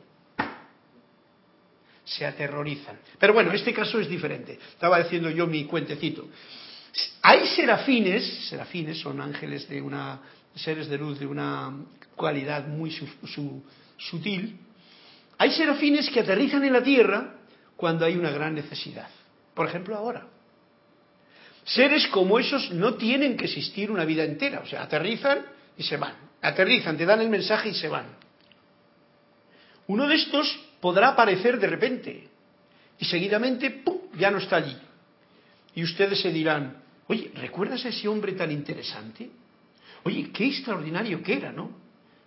Se aterrorizan. Pero bueno, este caso es diferente. Estaba diciendo yo mi cuentecito. Hay serafines, serafines son ángeles de una, seres de luz de una cualidad muy sutil. Hay serafines que aterrizan en la tierra cuando hay una gran necesidad. Por ejemplo, ahora. Seres como esos no tienen que existir una vida entera, o sea, aterrizan y se van. Aterrizan, te dan el mensaje y se van. Uno de estos podrá aparecer de repente y seguidamente ¡pum! ya no está allí. Y ustedes se dirán, oye, ¿recuerdas a ese hombre tan interesante? Oye, qué extraordinario que era, ¿no?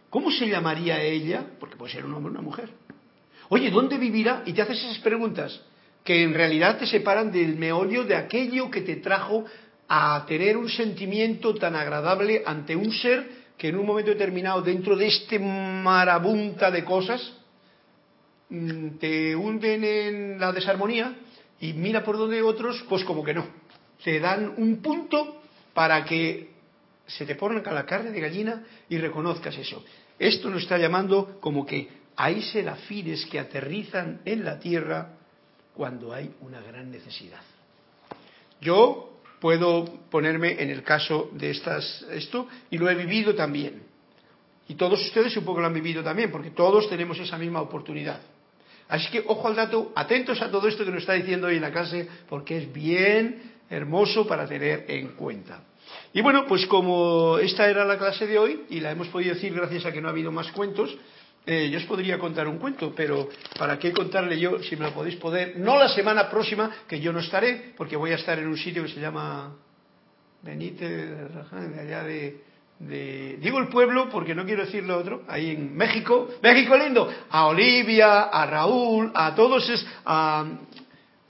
¿Cómo se llamaría ella? Porque puede ser un hombre o una mujer. Oye, ¿dónde vivirá? Y te haces esas preguntas que en realidad te separan del meolio de aquello que te trajo a tener un sentimiento tan agradable ante un ser que en un momento determinado, dentro de este marabunta de cosas, mm, te hunden en la desarmonía y mira por donde otros, pues como que no. Te dan un punto para que se te ponga la carne de gallina y reconozcas eso. Esto nos está llamando como que hay serafines que aterrizan en la tierra cuando hay una gran necesidad. Yo puedo ponerme en el caso de estas, esto y lo he vivido también. Y todos ustedes supongo que lo han vivido también, porque todos tenemos esa misma oportunidad. Así que ojo al dato, atentos a todo esto que nos está diciendo hoy en la clase, porque es bien hermoso para tener en cuenta. Y bueno, pues como esta era la clase de hoy, y la hemos podido decir gracias a que no ha habido más cuentos, eh, yo os podría contar un cuento, pero ¿para qué contarle yo si me lo podéis poder? No la semana próxima, que yo no estaré, porque voy a estar en un sitio que se llama Benítez, de allá de, digo el pueblo porque no quiero decir lo otro, ahí en México, México lindo, a Olivia, a Raúl, a todos, es, a,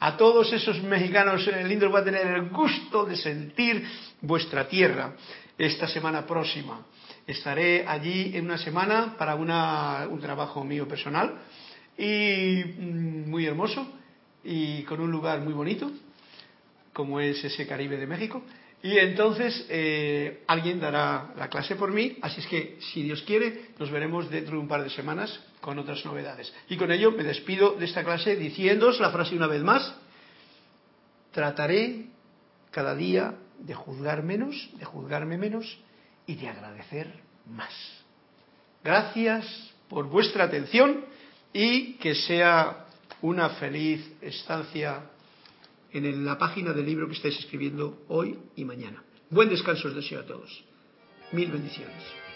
a todos esos mexicanos eh, lindos voy a tener el gusto de sentir vuestra tierra esta semana próxima. Estaré allí en una semana para una, un trabajo mío personal y mm, muy hermoso y con un lugar muy bonito como es ese Caribe de México y entonces eh, alguien dará la clase por mí, así es que si Dios quiere, nos veremos dentro de un par de semanas con otras novedades. Y con ello me despido de esta clase diciéndoos la frase una vez más, trataré cada día de juzgar menos, de juzgarme menos y de agradecer más. Gracias por vuestra atención y que sea una feliz estancia en la página del libro que estáis escribiendo hoy y mañana. Buen descanso os deseo a todos. Mil bendiciones.